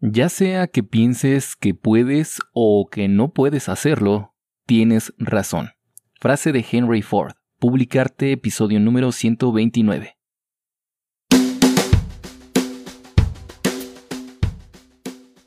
Ya sea que pienses que puedes o que no puedes hacerlo, tienes razón. Frase de Henry Ford. Publicarte episodio número 129.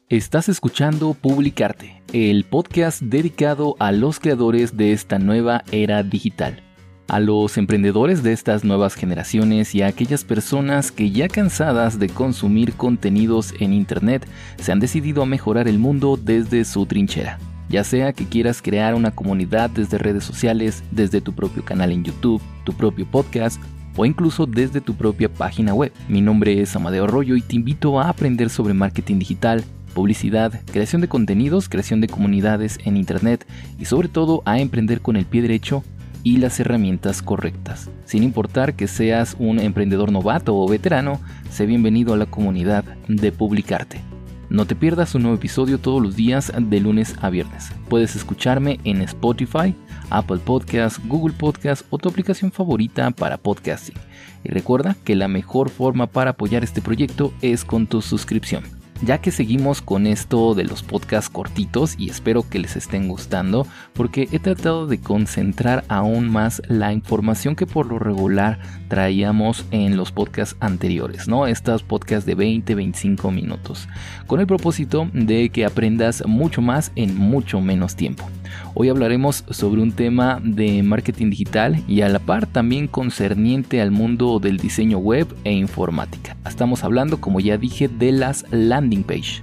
Estás escuchando Publicarte, el podcast dedicado a los creadores de esta nueva era digital a los emprendedores de estas nuevas generaciones y a aquellas personas que ya cansadas de consumir contenidos en Internet se han decidido a mejorar el mundo desde su trinchera. Ya sea que quieras crear una comunidad desde redes sociales, desde tu propio canal en YouTube, tu propio podcast o incluso desde tu propia página web. Mi nombre es Amadeo Arroyo y te invito a aprender sobre marketing digital, publicidad, creación de contenidos, creación de comunidades en Internet y sobre todo a emprender con el pie derecho y las herramientas correctas. Sin importar que seas un emprendedor novato o veterano, sé bienvenido a la comunidad de Publicarte. No te pierdas un nuevo episodio todos los días de lunes a viernes. Puedes escucharme en Spotify, Apple Podcasts, Google Podcasts o tu aplicación favorita para podcasting. Y recuerda que la mejor forma para apoyar este proyecto es con tu suscripción ya que seguimos con esto de los podcasts cortitos y espero que les estén gustando porque he tratado de concentrar aún más la información que por lo regular traíamos en los podcasts anteriores, ¿no? Estos podcasts de 20-25 minutos, con el propósito de que aprendas mucho más en mucho menos tiempo. Hoy hablaremos sobre un tema de marketing digital y a la par también concerniente al mundo del diseño web e informática. Estamos hablando, como ya dije, de las landing page.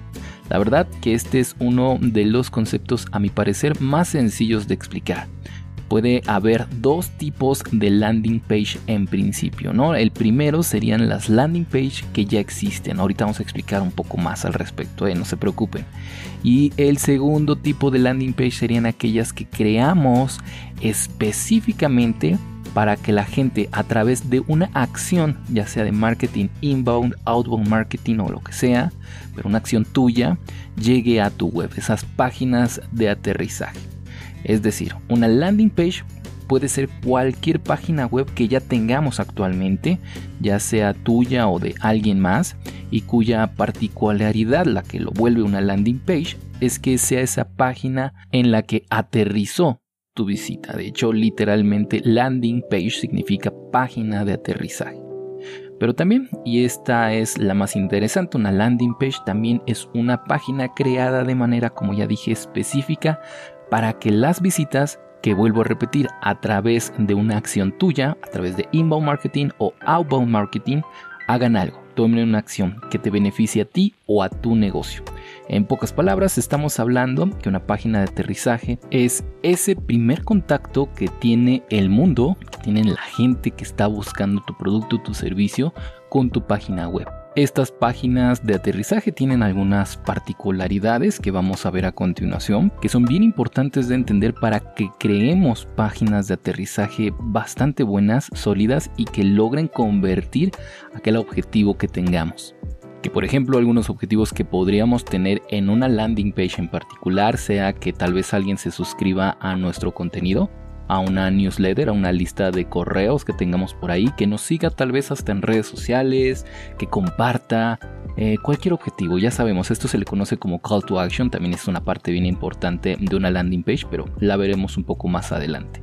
La verdad que este es uno de los conceptos a mi parecer más sencillos de explicar puede haber dos tipos de landing page en principio, ¿no? El primero serían las landing page que ya existen. Ahorita vamos a explicar un poco más al respecto, ¿eh? no se preocupen. Y el segundo tipo de landing page serían aquellas que creamos específicamente para que la gente a través de una acción, ya sea de marketing inbound, outbound marketing o lo que sea, pero una acción tuya, llegue a tu web, esas páginas de aterrizaje. Es decir, una landing page puede ser cualquier página web que ya tengamos actualmente, ya sea tuya o de alguien más, y cuya particularidad, la que lo vuelve una landing page, es que sea esa página en la que aterrizó tu visita. De hecho, literalmente landing page significa página de aterrizaje. Pero también, y esta es la más interesante, una landing page también es una página creada de manera, como ya dije, específica para que las visitas que vuelvo a repetir a través de una acción tuya, a través de inbound marketing o outbound marketing, hagan algo, tomen una acción que te beneficie a ti o a tu negocio. En pocas palabras, estamos hablando que una página de aterrizaje es ese primer contacto que tiene el mundo, que tiene la gente que está buscando tu producto tu servicio con tu página web. Estas páginas de aterrizaje tienen algunas particularidades que vamos a ver a continuación, que son bien importantes de entender para que creemos páginas de aterrizaje bastante buenas, sólidas y que logren convertir aquel objetivo que tengamos. Que por ejemplo algunos objetivos que podríamos tener en una landing page en particular sea que tal vez alguien se suscriba a nuestro contenido, a una newsletter, a una lista de correos que tengamos por ahí, que nos siga tal vez hasta en redes sociales, que comparta, eh, cualquier objetivo. Ya sabemos, esto se le conoce como call to action, también es una parte bien importante de una landing page, pero la veremos un poco más adelante.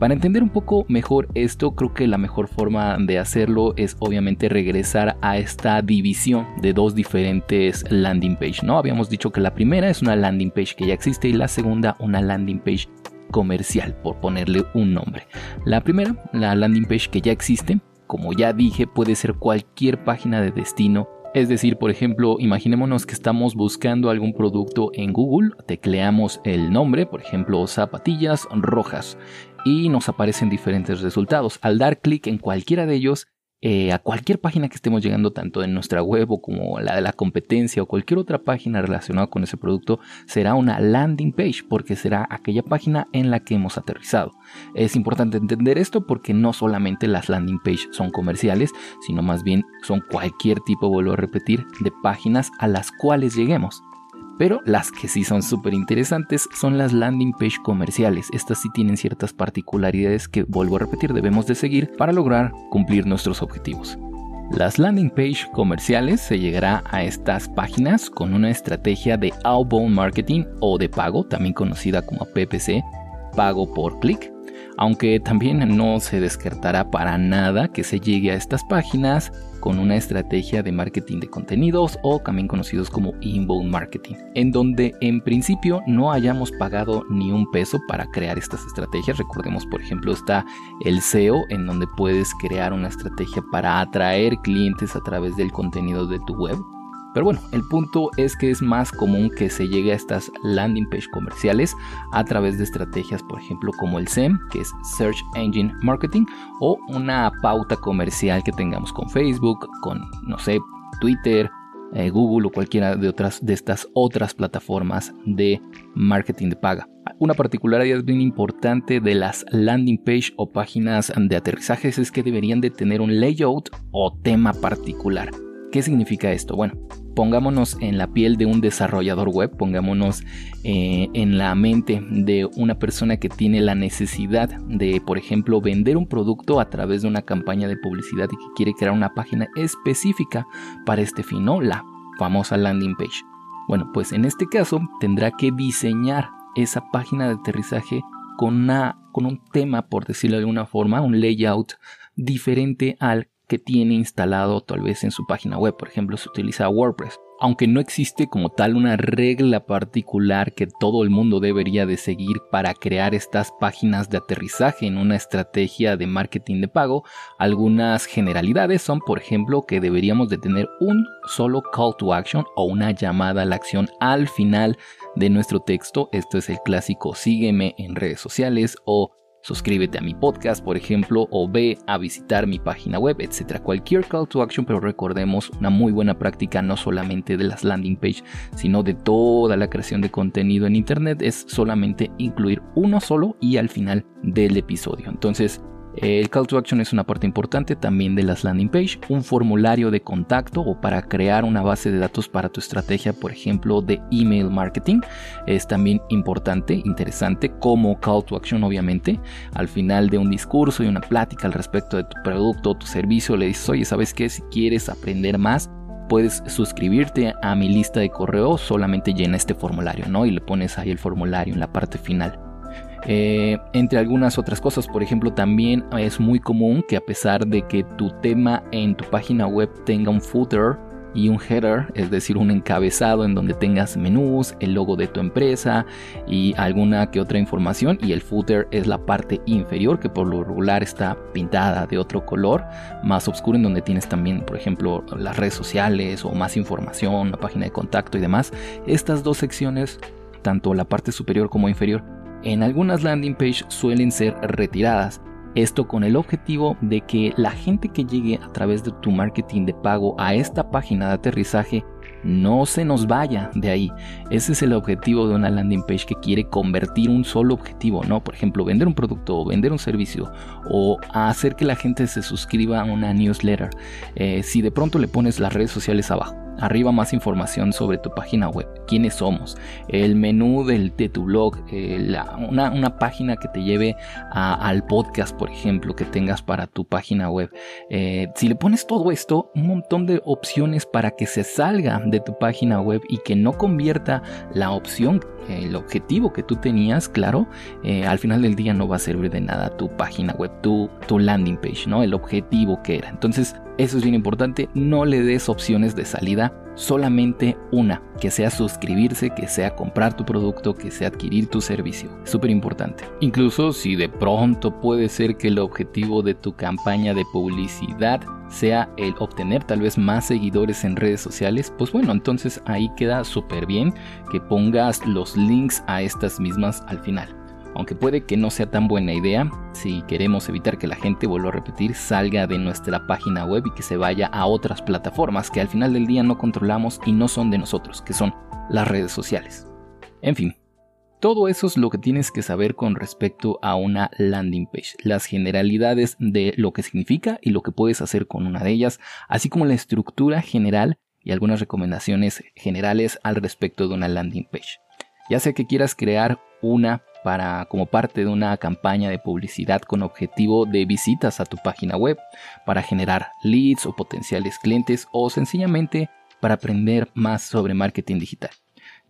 Para entender un poco mejor esto, creo que la mejor forma de hacerlo es obviamente regresar a esta división de dos diferentes landing page, ¿no? Habíamos dicho que la primera es una landing page que ya existe y la segunda una landing page comercial, por ponerle un nombre. La primera, la landing page que ya existe, como ya dije, puede ser cualquier página de destino. Es decir, por ejemplo, imaginémonos que estamos buscando algún producto en Google, tecleamos el nombre, por ejemplo, zapatillas rojas, y nos aparecen diferentes resultados. Al dar clic en cualquiera de ellos, eh, a cualquier página que estemos llegando, tanto en nuestra web o como la de la competencia o cualquier otra página relacionada con ese producto, será una landing page porque será aquella página en la que hemos aterrizado. Es importante entender esto porque no solamente las landing page son comerciales, sino más bien son cualquier tipo, vuelvo a repetir, de páginas a las cuales lleguemos. Pero las que sí son súper interesantes son las landing page comerciales. Estas sí tienen ciertas particularidades que, vuelvo a repetir, debemos de seguir para lograr cumplir nuestros objetivos. Las landing page comerciales se llegará a estas páginas con una estrategia de outbound marketing o de pago, también conocida como PPC, pago por clic, aunque también no se descartará para nada que se llegue a estas páginas con una estrategia de marketing de contenidos o también conocidos como inbound marketing, en donde en principio no hayamos pagado ni un peso para crear estas estrategias. Recordemos, por ejemplo, está el SEO, en donde puedes crear una estrategia para atraer clientes a través del contenido de tu web pero bueno, el punto es que es más común que se llegue a estas landing page comerciales a través de estrategias, por ejemplo, como el SEM, que es Search Engine Marketing, o una pauta comercial que tengamos con Facebook, con, no sé, Twitter, eh, Google o cualquiera de otras de estas otras plataformas de marketing de paga. Una particularidad bien importante de las landing page o páginas de aterrizajes es que deberían de tener un layout o tema particular. ¿Qué significa esto? Bueno, pongámonos en la piel de un desarrollador web, pongámonos eh, en la mente de una persona que tiene la necesidad de, por ejemplo, vender un producto a través de una campaña de publicidad y que quiere crear una página específica para este fin, ¿no? La famosa landing page. Bueno, pues en este caso tendrá que diseñar esa página de aterrizaje con, un tema, por decirlo de alguna forma, un layout diferente al que tiene instalado tal vez en su página web. Por ejemplo, se utiliza WordPress. Aunque no existe como tal una regla particular que todo el mundo debería de seguir para crear estas páginas de aterrizaje en una estrategia de marketing de pago, algunas generalidades son, por ejemplo, que deberíamos de tener un solo call to action o una llamada a la acción al final de nuestro texto. Esto es el clásico sígueme en redes sociales o suscríbete a mi podcast, por ejemplo, o ve a visitar mi página web, etcétera. Cualquier call to action, pero recordemos una muy buena práctica no solamente de las landing page, sino de toda la creación de contenido en internet es solamente incluir uno solo y al final del episodio. Entonces, el call to action es una parte importante también de las landing page, un formulario de contacto o para crear una base de datos para tu estrategia, por ejemplo, de email marketing. Es también importante, interesante, como call to action, obviamente. Al final de un discurso y una plática al respecto de tu producto o tu servicio, le dices, oye, ¿sabes qué? Si quieres aprender más, puedes suscribirte a mi lista de correo, solamente llena este formulario, ¿no? Y le pones ahí el formulario en la parte final. Eh, entre algunas otras cosas, por ejemplo, también es muy común que a pesar de que tu tema en tu página web tenga un footer y un header, es decir, un encabezado en donde tengas menús, el logo de tu empresa y alguna que otra información y el footer es la parte inferior que por lo regular está pintada de otro color más oscuro en donde tienes también, por ejemplo, las redes sociales o más información, la página de contacto y demás. Estas dos secciones, tanto la parte superior como inferior, en algunas landing page suelen ser retiradas. Esto con el objetivo de que la gente que llegue a través de tu marketing de pago a esta página de aterrizaje no se nos vaya de ahí. Ese es el objetivo de una landing page que quiere convertir un solo objetivo, ¿no? Por ejemplo, vender un producto o vender un servicio o hacer que la gente se suscriba a una newsletter. Eh, si de pronto le pones las redes sociales abajo Arriba más información sobre tu página web, quiénes somos, el menú del, de tu blog, eh, una, página que te lleve al podcast, por ejemplo, que tengas para tu página web. Eh, si le pones todo esto, un montón de opciones para que se salga de tu página web y que no convierta la opción, el objetivo que tú tenías, claro, eh, al final del día no va a servir de nada tu página web, tu, tu landing page, ¿no? El objetivo que era. Entonces, eso es bien importante, no le des opciones de salida, solamente una, que sea suscribirse, que sea comprar tu producto, que sea adquirir tu servicio. Súper importante. Incluso si de pronto puede ser que el objetivo de tu campaña de publicidad sea el obtener tal vez más seguidores en redes sociales, pues bueno, entonces ahí queda súper bien que pongas los links a estas mismas al final aunque puede que no sea tan buena idea si queremos evitar que la gente, vuelva a repetir, salga de nuestra página web y que se vaya a otras plataformas que al final del día no controlamos y no son de nosotros, que son las redes sociales. En fin, todo eso es lo que tienes que saber con respecto a una landing page, las generalidades de lo que significa y lo que puedes hacer con una de ellas, así como la estructura general y algunas recomendaciones generales al respecto de una landing page. Ya sea que quieras crear una para como parte de una campaña de publicidad con objetivo de visitas a tu página web, para generar leads o potenciales clientes o sencillamente para aprender más sobre marketing digital.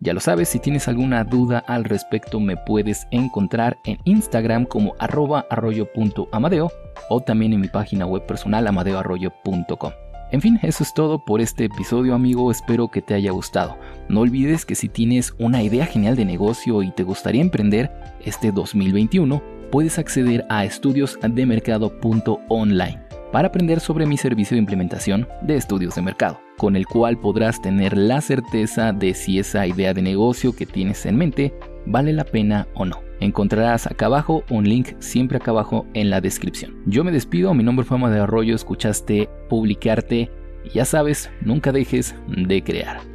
Ya lo sabes, si tienes alguna duda al respecto me puedes encontrar en Instagram como arroba arroyo.amadeo o también en mi página web personal amadeoarroyo.com. En fin, eso es todo por este episodio amigo, espero que te haya gustado. No olvides que si tienes una idea genial de negocio y te gustaría emprender este 2021, puedes acceder a estudiosdemercado.online para aprender sobre mi servicio de implementación de estudios de mercado, con el cual podrás tener la certeza de si esa idea de negocio que tienes en mente vale la pena o no. Encontrarás acá abajo un link siempre acá abajo en la descripción. Yo me despido, mi nombre fue de Arroyo, escuchaste Publicarte y ya sabes, nunca dejes de crear.